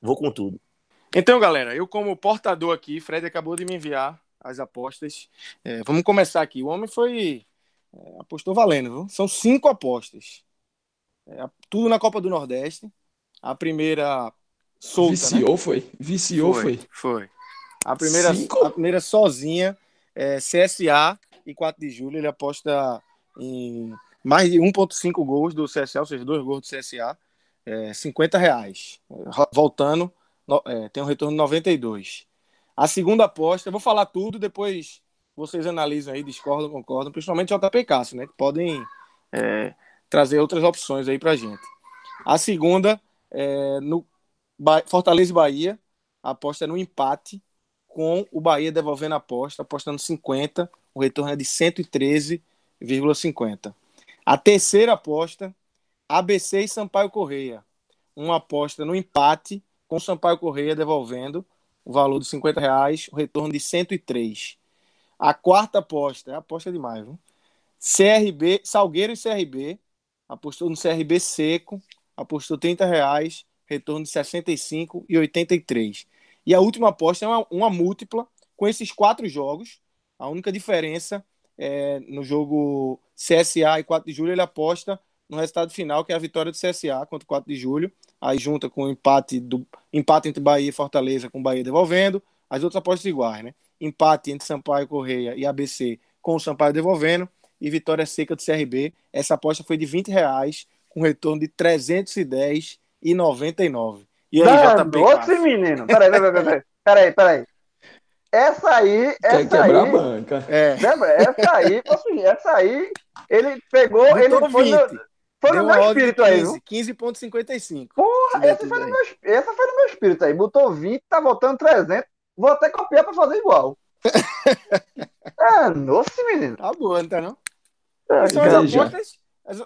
Vou com tudo. Então, galera, eu como portador aqui, Fred acabou de me enviar as apostas. É, vamos começar aqui. O homem foi. É, apostou valendo, viu? São cinco apostas. É, tudo na Copa do Nordeste. A primeira solta. Viciou, né? foi. Viciou, foi. Foi. foi. A, primeira, a primeira sozinha, é, CSA e 4 de julho. Ele aposta em mais de 1,5 gols do CSA, ou seja, dois gols do CSA, é, 50 reais. Voltando, no, é, tem um retorno de 92. A segunda aposta, eu vou falar tudo, depois vocês analisam aí, discordam, concordam, principalmente JP Cássio, né? Que podem é, trazer outras opções aí pra gente. A segunda, é, no Fortaleza e Bahia, a aposta é no empate, com o Bahia devolvendo a aposta, apostando 50, o retorno é de 113 1,50. A terceira aposta, ABC e Sampaio Correia. Uma aposta no empate, com Sampaio Correia devolvendo o valor de 50 reais, o retorno de 103. A quarta aposta, é aposta demais, viu? CRB, Salgueiro e CRB, apostou no CRB seco, apostou 30 reais, retorno de 65 e 83. E a última aposta é uma, uma múltipla com esses quatro jogos. A única diferença é, no jogo CSA e 4 de julho, ele aposta no resultado final, que é a vitória do CSA contra o 4 de julho. Aí junta com o empate, do, empate entre Bahia e Fortaleza, com Bahia devolvendo. As outras apostas iguais, né? Empate entre Sampaio Correia e ABC, com o Sampaio devolvendo. E vitória seca do CRB. Essa aposta foi de 20 reais, com retorno de 310 e 99. E aí, JP? Outro menino. Peraí, peraí, peraí. Peraí, peraí. Essa aí, essa Quer quebrar aí, a banca. É. Lembra? Essa aí, assim, essa aí, ele pegou, Botou ele foi 20. no, foi no meu espírito 15, aí. 15,55. Porra, essa foi, no meu, essa foi no meu espírito aí. Botou 20, tá voltando 300. Vou até copiar pra fazer igual. <laughs> é, nossa, menino. Tá boa, não tá não? É, são, as apostas,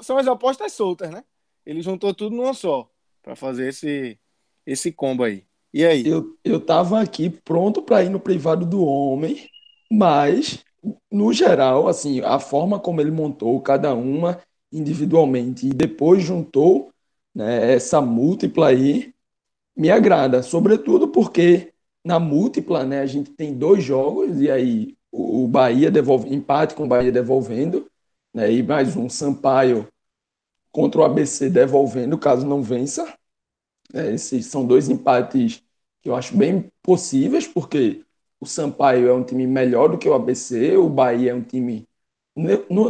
são as apostas soltas, né? Ele juntou tudo numa só. Pra fazer esse, esse combo aí. E aí? Eu, eu tava aqui pronto para ir no privado do homem, mas, no geral, assim, a forma como ele montou cada uma individualmente e depois juntou né, essa múltipla aí, me agrada. Sobretudo porque na múltipla, né, a gente tem dois jogos, e aí o Bahia devolve, empate com o Bahia devolvendo, né, e mais um Sampaio contra o ABC devolvendo, caso não vença. É, esses são dois empates que eu acho bem possíveis, porque o Sampaio é um time melhor do que o ABC, o Bahia é um time,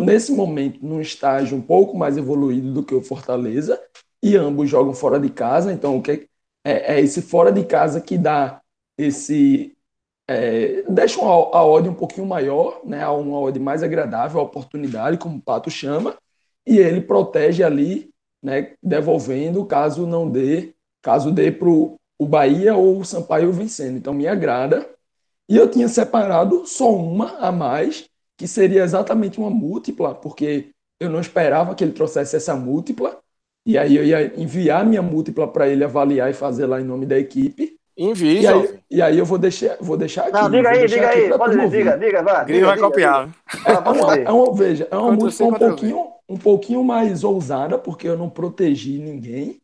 nesse momento, num estágio um pouco mais evoluído do que o Fortaleza, e ambos jogam fora de casa, então o que é, é esse fora de casa que dá esse. É, deixa a odd um pouquinho maior, né, uma odd mais agradável, a oportunidade, como o Pato chama, e ele protege ali, né, devolvendo caso não dê caso dê para o Bahia ou o Sampaio vencendo. Então me agrada. E eu tinha separado só uma a mais, que seria exatamente uma múltipla, porque eu não esperava que ele trouxesse essa múltipla, E aí eu ia enviar minha múltipla para ele avaliar e fazer lá em nome da equipe. Envie, e aí, e aí eu vou deixar, vou deixar aqui. Não, diga aí, diga aí. Pode dizer, diga, diga, vai. Grilo vai copiar. É, uma, é uma, veja, é uma múltipla um pouquinho, um pouquinho mais ousada, porque eu não protegi ninguém,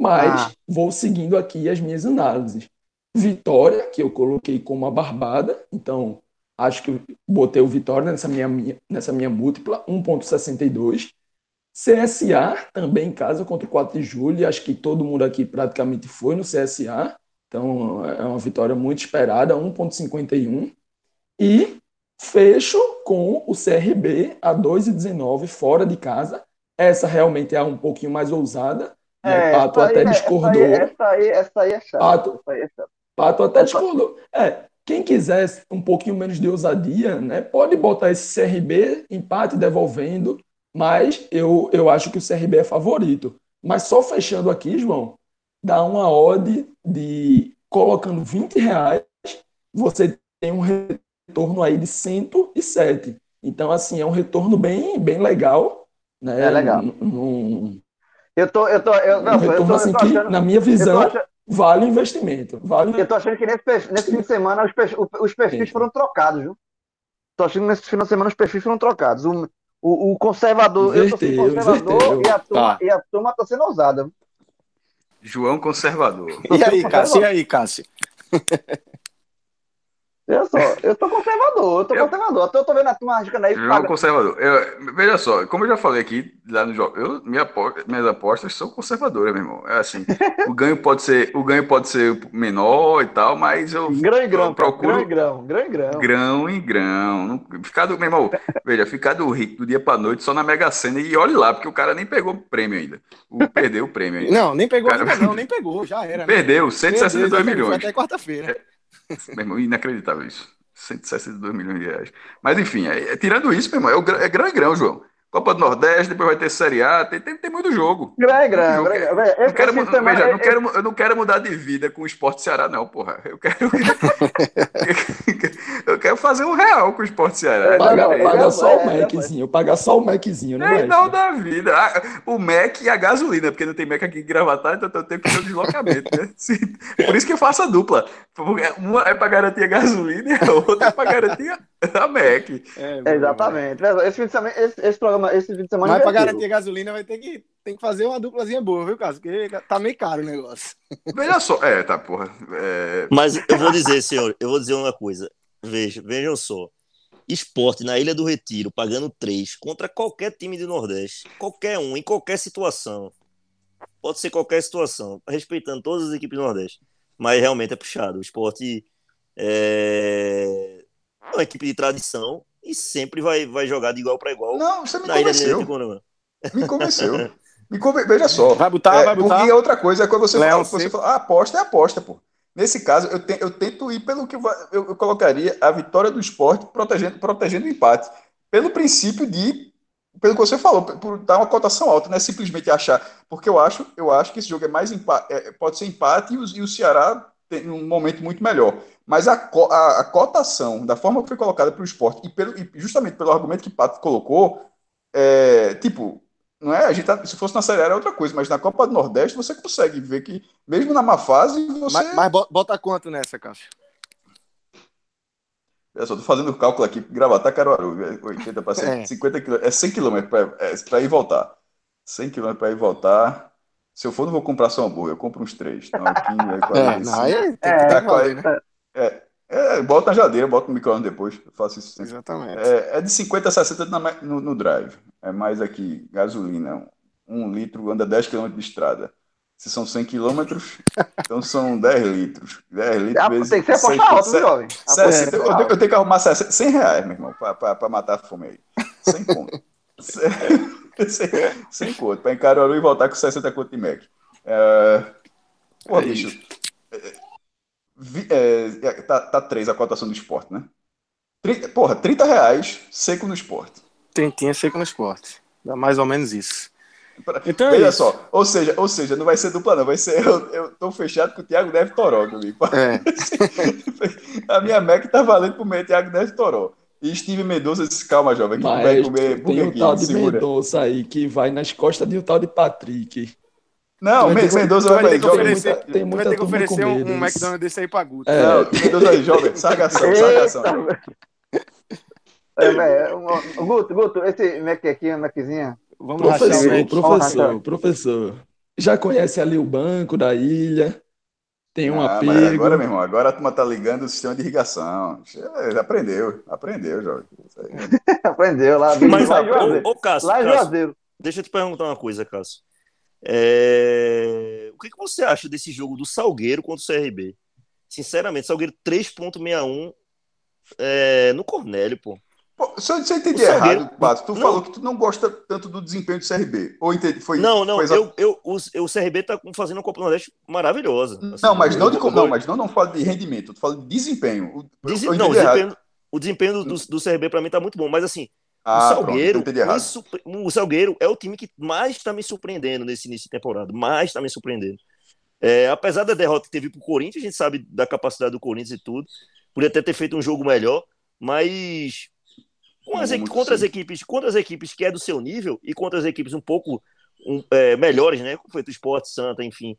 mas ah. vou seguindo aqui as minhas análises. Vitória, que eu coloquei como uma barbada, então acho que botei o Vitória nessa minha, nessa minha múltipla, 1.62. CSA também em casa contra o 4 de julho, acho que todo mundo aqui praticamente foi no CSA, então é uma vitória muito esperada, 1,51. E fecho com o CRB a 2,19 fora de casa. Essa realmente é um pouquinho mais ousada. Né? É, Pato até é, discordou. Essa aí, essa aí, é chata. Pato, aí é chata. Pato até discordou. É, quem quiser um pouquinho menos de ousadia, né, pode botar esse CRB empate devolvendo, mas eu, eu acho que o CRB é favorito. Mas só fechando aqui, João, dá uma odd de colocando 20 reais, você tem um retorno aí de 107. Então, assim, é um retorno bem, bem legal. Né? É legal. Num, eu tô, eu tô, eu, não, um retorno, eu tô, assim, eu tô achando, que, na minha visão, achando, vale o investimento. Vale... Eu tô achando que nesse, nesse fim de semana os, perfis, os perfis Sim. foram trocados, viu? Tô achando que nesse final de semana os perfis foram trocados. O, o, o conservador, inverteu, eu tô conservador e a, turma, tá. e a turma tá sendo ousada. João Conservador. E aí, Cássio? E aí, Cássio? <laughs> Eu, só, eu tô conservador, eu tô eu, conservador. Eu tô vendo a turma arriscando aí. João paga... conservador. Eu, veja só, como eu já falei aqui lá no jogo, eu, minha, minhas apostas são conservadoras, meu irmão. É assim, <laughs> o ganho pode ser, o ganho pode ser menor e tal, mas eu, grão em grão, procuro grão em grão, grão em grão. Grão em grão. Não, ficar do, meu irmão, <laughs> veja, ficar do rico do dia pra noite só na Mega Sena e olhe lá, porque o cara nem pegou o prêmio ainda. O, perdeu o prêmio ainda. Não, nem pegou cara, ainda, não, <laughs> nem pegou, já era. Né? Perdeu, 162 perdeu, milhões. Até quarta-feira. É, <laughs> meu irmão, inacreditável isso. 162 milhões de reais. Mas enfim, é, é, tirando isso, meu irmão, é, é grão e grão, João. Copa do Nordeste, depois vai ter Série A, tem, tem, tem muito jogo. Grande, grande. Não quero, não quero, eu não quero mudar de vida com o esporte Ceará, não, porra. Eu quero <laughs> <laughs> fazer um real com o esporte Ceará. Paga, paga só o Maczinho, pagar só o Maczinho, né? É, não da vida. Ah, o Mac e a gasolina, porque não tem Mac aqui em Gravatar, então eu tenho que ter o deslocamento, né? Por isso que eu faço a dupla. Uma é para garantir a gasolina e a outra é para garantir a Mac. É, exatamente. Esse, fim de semana, esse, esse programa esse fim de semana. Mas pra garantir a gasolina vai ter que, tem que fazer uma duplazinha boa, viu, Caso? Porque tá meio caro o negócio. Veja só. É, tá, porra. É... Mas eu vou dizer, senhor, eu vou dizer uma coisa. Veja, vejam só. Esporte na Ilha do Retiro, pagando três contra qualquer time do Nordeste. Qualquer um, em qualquer situação. Pode ser qualquer situação, respeitando todas as equipes do Nordeste. Mas realmente é puxado. O esporte é uma equipe de tradição e sempre vai, vai jogar de igual para igual. Não, você me convenceu. Me convenceu. Me conven... Veja só. Vai botar, é, vai botar. E outra coisa é quando você Leão, fala, você fala, ah, aposta é aposta, pô. Nesse caso, eu, te, eu tento ir pelo que eu, eu, colocaria a vitória do esporte protegendo, protegendo o empate. Pelo princípio de. Pelo que você falou, por dar uma cotação alta, não é simplesmente achar. Porque eu acho, eu acho que esse jogo é mais empate, é, pode ser empate e o, e o Ceará tem um momento muito melhor. Mas a, a, a cotação, da forma que foi colocada para o esporte, e, pelo, e justamente pelo argumento que Pato colocou, é, tipo, não é? A gente tá, se fosse na Série A era outra coisa, mas na Copa do Nordeste você consegue ver que, mesmo na má fase, você. Mas, mas bota quanto nessa, Cássio? Eu só tô fazendo o cálculo aqui, Gravatar Caruaru, 80 para 50 km, é 100 km para é, ir e voltar. 100 km para ir e voltar. Se eu for, não vou comprar só um hambúrguer, eu compro uns três. Então, aqui <laughs> é 45. É, não, aí que é, 40, né? É, é, bota na geladeira, bota no micro-ondas depois. Eu faço isso sempre. Exatamente. É, é de 50 a 60 no, no, drive. É mais aqui, gasolina. Um litro anda 10 km de estrada. Se são 100 km, <laughs> então são 10 litros. 10 litros ah, vezes. Tem que ser apostar alto, jovem? 60, eu, eu, tenho que arrumar 60, 100 reais, meu irmão, para matar a fome aí. 100 conto. <laughs> 100, 100 conto. Para encarar e voltar com 60 conto de Mac. É, pô, é bicho. Isso. É, é, tá, tá 3 a cotação do esporte, né? 30, porra, 30 reais seco no esporte. Tentinha seco no esporte. Dá mais ou menos isso. Então é Veja é só, ou seja, ou seja, não vai ser dupla, não. Vai ser. Eu, eu tô fechado com o Thiago Deve Toró comigo. É. <laughs> a minha Mac tá valendo pro meu Thiago Deve Toró. E Steve Mendonça disse: calma, jovem, que Mas vai comer. Tem um tal de Mendonça aí que vai nas costas de um tal de Patrick. Não, Mendoza vai, vai ter que oferecer, tem muita, vai ter que oferecer um, um McDonald's desse aí pra Guto. É, não, Mendoza aí, joga. Sagação, sagação. É, velho. Guto, Guto, esse Mac aqui, uma Maczinha. Vamos professor, professor, professor. Já conhece ali o banco da ilha? Tem um ah, apego. Agora, meu irmão, agora a turma tá ligando o sistema de irrigação. Aprendeu, aprendeu, jovem. <laughs> aprendeu lá. Mas, lá, ô, ô, Cássio, lá Cássio, deixa eu te perguntar uma coisa, Cássio. É... O que, que você acha desse jogo do Salgueiro contra o CRB? Sinceramente, Salgueiro 3.61 é... no Cornélio, pô. Pô, se eu, se eu entendi errado, Pato, tu não. falou que tu não gosta tanto do desempenho do CRB. Ou entendi, foi, não, não, foi eu, eu, o, o CRB tá fazendo uma Copa do Nordeste maravilhosa. Assim, não, mas não, de, não, mas não, não falo de rendimento, tu fala de desempenho. Não, o desempenho, o desempenho do, do CRB para mim tá muito bom, mas assim, ah, o Salgueiro, pronto, o Salgueiro é o time que mais está me surpreendendo nesse início de temporada, mais está me surpreendendo. É, apesar da derrota que teve para o Corinthians, a gente sabe da capacidade do Corinthians e tudo, podia até ter feito um jogo melhor, mas com as, contra as equipes, contra as equipes que é do seu nível e contra as equipes um pouco um, é, melhores, né? Como foi o Esporte Santa, enfim.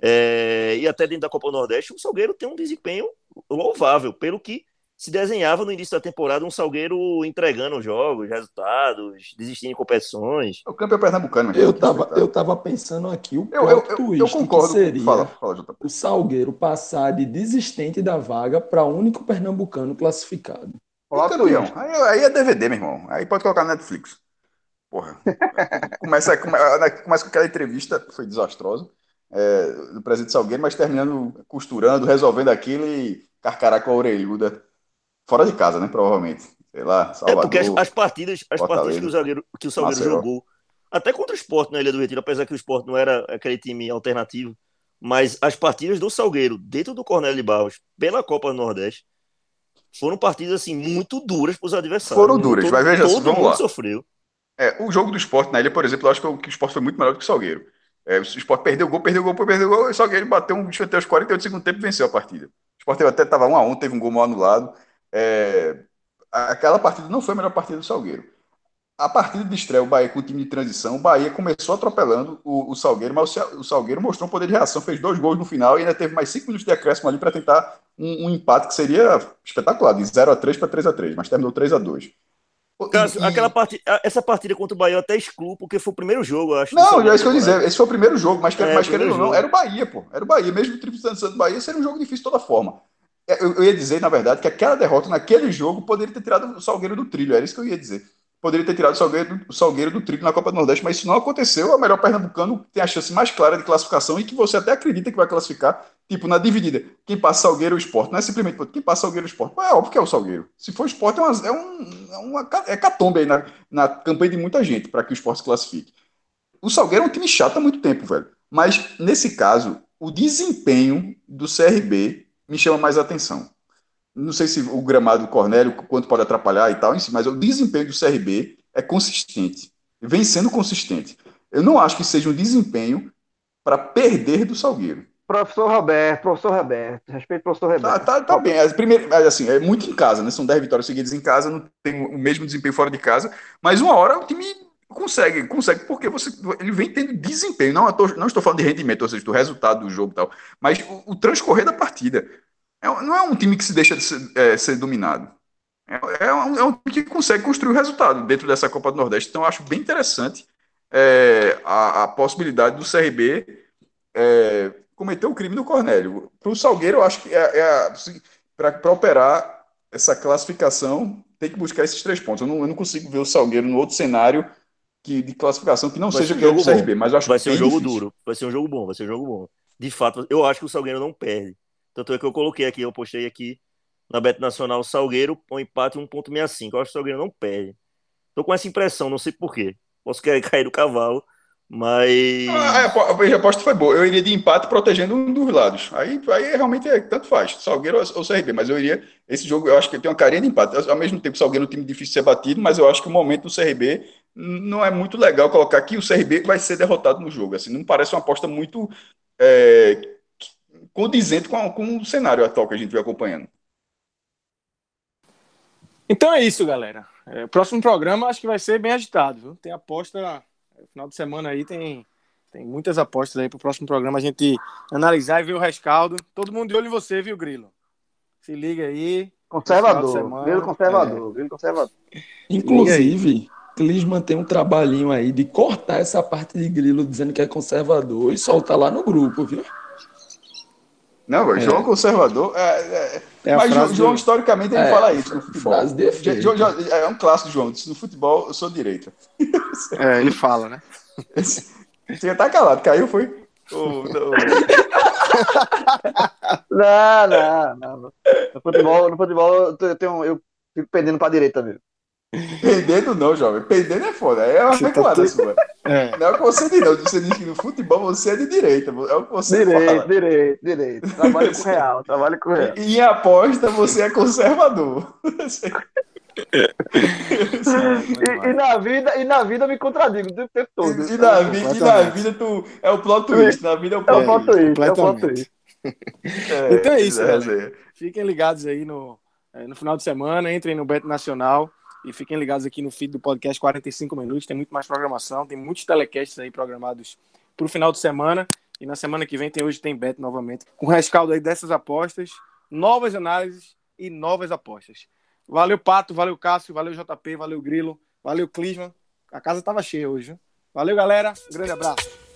É, e até dentro da Copa Nordeste, o Salgueiro tem um desempenho louvável, pelo que se desenhava no início da temporada um Salgueiro entregando jogos, resultados, desistindo de competições. O campeão pernambucano. Eu estava eu tava pensando aqui o eu, eu, eu, eu concordo, seria fala, fala, o Salgueiro passar de desistente da vaga para único pernambucano classificado. Olá, campeão. Aí, aí é DVD, meu irmão. Aí pode colocar no Netflix. Porra. <laughs> começa, começa com aquela entrevista, que foi desastrosa, é, do presidente Salgueiro, mas terminando costurando, resolvendo aquilo e carcará com a orelhuda. Fora de casa, né? Provavelmente. Sei lá, Salvador, É porque as, as partidas, as partidas que o Salgueiro, que o Salgueiro jogou, até contra o Sport na Ilha do Retiro, apesar que o Sport não era aquele time alternativo, mas as partidas do Salgueiro, dentro do Cornélio de Barros, pela Copa do Nordeste, foram partidas assim muito duras para os adversários. Foram duras, todo, mas veja, todo vamos mundo lá. sofreu. É, o jogo do esporte na ilha, por exemplo, eu acho que o, que o esporte foi muito melhor do que o Salgueiro. É, o esporte perdeu o gol, perdeu o gol, perdeu o gol, e o Salgueiro bateu um bicho até os 48 segundo tempo e venceu a partida. O esporte até estava 1 a 1 teve um gol mal anulado. É, aquela partida não foi a melhor partida do Salgueiro. A partida de estreia, o Bahia com o time de transição, o Bahia começou atropelando o, o Salgueiro, mas o, o, Salgueiro mostrou um poder de reação, fez dois gols no final e ainda teve mais cinco minutos de acréscimo ali para tentar um, um, empate que seria espetacular, de 0 a 3 para 3 a 3 mas terminou 3 a 2 Cássio, e... aquela part... essa partida contra o Bahia eu até excluo, porque foi o primeiro jogo, eu acho. Não, é isso que eu dizer. Esse foi o primeiro jogo, mas, é, mas querendo ou não, era o Bahia, pô. Era o Bahia. Mesmo o Triplo Santos do Bahia, seria um jogo difícil de toda forma. É, eu, eu, ia dizer, na verdade, que aquela derrota naquele jogo poderia ter tirado o Salgueiro do trilho. Era isso que eu ia dizer poderia ter tirado o Salgueiro, o Salgueiro do trilho na Copa do Nordeste, mas isso não aconteceu. O melhor pernambucano tem a chance mais clara de classificação e que você até acredita que vai classificar, tipo, na dividida. Quem passa Salgueiro o esporte. Não é simplesmente quem passa Salgueiro o esporte. É óbvio que é o Salgueiro. Se for esporte, é, uma, é, um, é uma é catombe aí na, na campanha de muita gente para que o esporte se classifique. O Salgueiro é um time chato há muito tempo, velho. Mas, nesse caso, o desempenho do CRB me chama mais atenção não sei se o gramado do Cornélio, quanto pode atrapalhar e tal, mas o desempenho do CRB é consistente, vem sendo consistente. Eu não acho que seja um desempenho para perder do Salgueiro. Professor Roberto, professor Roberto, respeito ao professor Roberto. Tá, tá, tá bem. As primeiras, assim, é muito em casa, né? São 10 vitórias seguidas em casa, não tem o mesmo desempenho fora de casa, mas uma hora o time consegue, consegue, porque você, ele vem tendo desempenho. Não, tô, não estou falando de rendimento, ou seja, do resultado do jogo e tal, mas o, o transcorrer da partida. É, não é um time que se deixa de ser, é, ser dominado. É, é, um, é, um, time que consegue construir o resultado dentro dessa Copa do Nordeste. Então, eu acho bem interessante é, a, a, possibilidade do CRB é, cometer o crime do Cornélio. Para o Salgueiro, eu acho que é, é para operar essa classificação, tem que buscar esses três pontos. Eu não, eu não consigo ver o Salgueiro no outro cenário que, de classificação que não vai seja que o CRB, mas eu acho vai ser um jogo difícil. duro, vai ser um jogo bom, vai ser um jogo bom. De fato, eu acho que o Salgueiro não perde. Tanto é que eu coloquei aqui, eu postei aqui na Beto Nacional Salgueiro, um empate 1.65. Eu acho que o Salgueiro não perde. Tô com essa impressão, não sei porquê. Posso querer <laughs> cair do cavalo, mas. Ah, a aposta foi boa. Eu iria de empate protegendo um dos lados. Aí, aí realmente é, tanto faz, Salgueiro ou CRB. Mas eu iria. Esse jogo eu acho que tem uma carinha de empate. Ao mesmo tempo, Salgueiro é um time difícil de ser batido, mas eu acho que o momento do CRB não é muito legal colocar aqui o CRB vai ser derrotado no jogo. Assim, não parece uma aposta muito. É, condizente com, com o cenário atual que a gente vem acompanhando. Então é isso, galera. É, próximo programa acho que vai ser bem agitado. Viu? Tem aposta. No final de semana aí tem Tem muitas apostas aí para o próximo programa a gente analisar e ver o rescaldo. Todo mundo de olho em você, viu, Grilo? Se liga aí. Conservador. Grilo conservador. É. Grilo conservador. Inclusive, Clisman tem um trabalhinho aí de cortar essa parte de Grilo dizendo que é conservador e soltar lá no grupo, viu? Não, é. João conservador. É, é, é mas João, João, historicamente, ele é, fala isso no futebol. João, João, é um clássico, João. No futebol, eu sou direita. É, ele fala, né? <laughs> Você tá calado, caiu, foi? Oh, não. <laughs> não, não, não. No futebol, no futebol eu, tenho, eu fico pendendo pra direita mesmo. Pendendo não, jovem. Pendendo é foda. É uma pecuária tá sua. É. Não é o que você diz, não. Você diz que no futebol você é de direita. É o que você direito, fala. Direito, direito. Trabalho com real. Trabalho com real. E em aposta você é conservador. e, e, na vida, e na vida eu me contradigo o tempo todo. E, e, na, vi, e na vida tu é o plot twist. Na vida é o plot, é plot twist. É o plot twist. É, então é isso, é, Fiquem ligados aí no, é, no final de semana, entrem no Beto Nacional. E fiquem ligados aqui no feed do podcast 45 minutos. Tem muito mais programação, tem muitos telecasts aí programados para o final de semana. E na semana que vem tem hoje tem bet novamente, com rescaldo aí dessas apostas, novas análises e novas apostas. Valeu, Pato, valeu, Cássio, valeu, JP, valeu, Grilo, valeu, Clisman. A casa estava cheia hoje. Valeu, galera. Um grande abraço.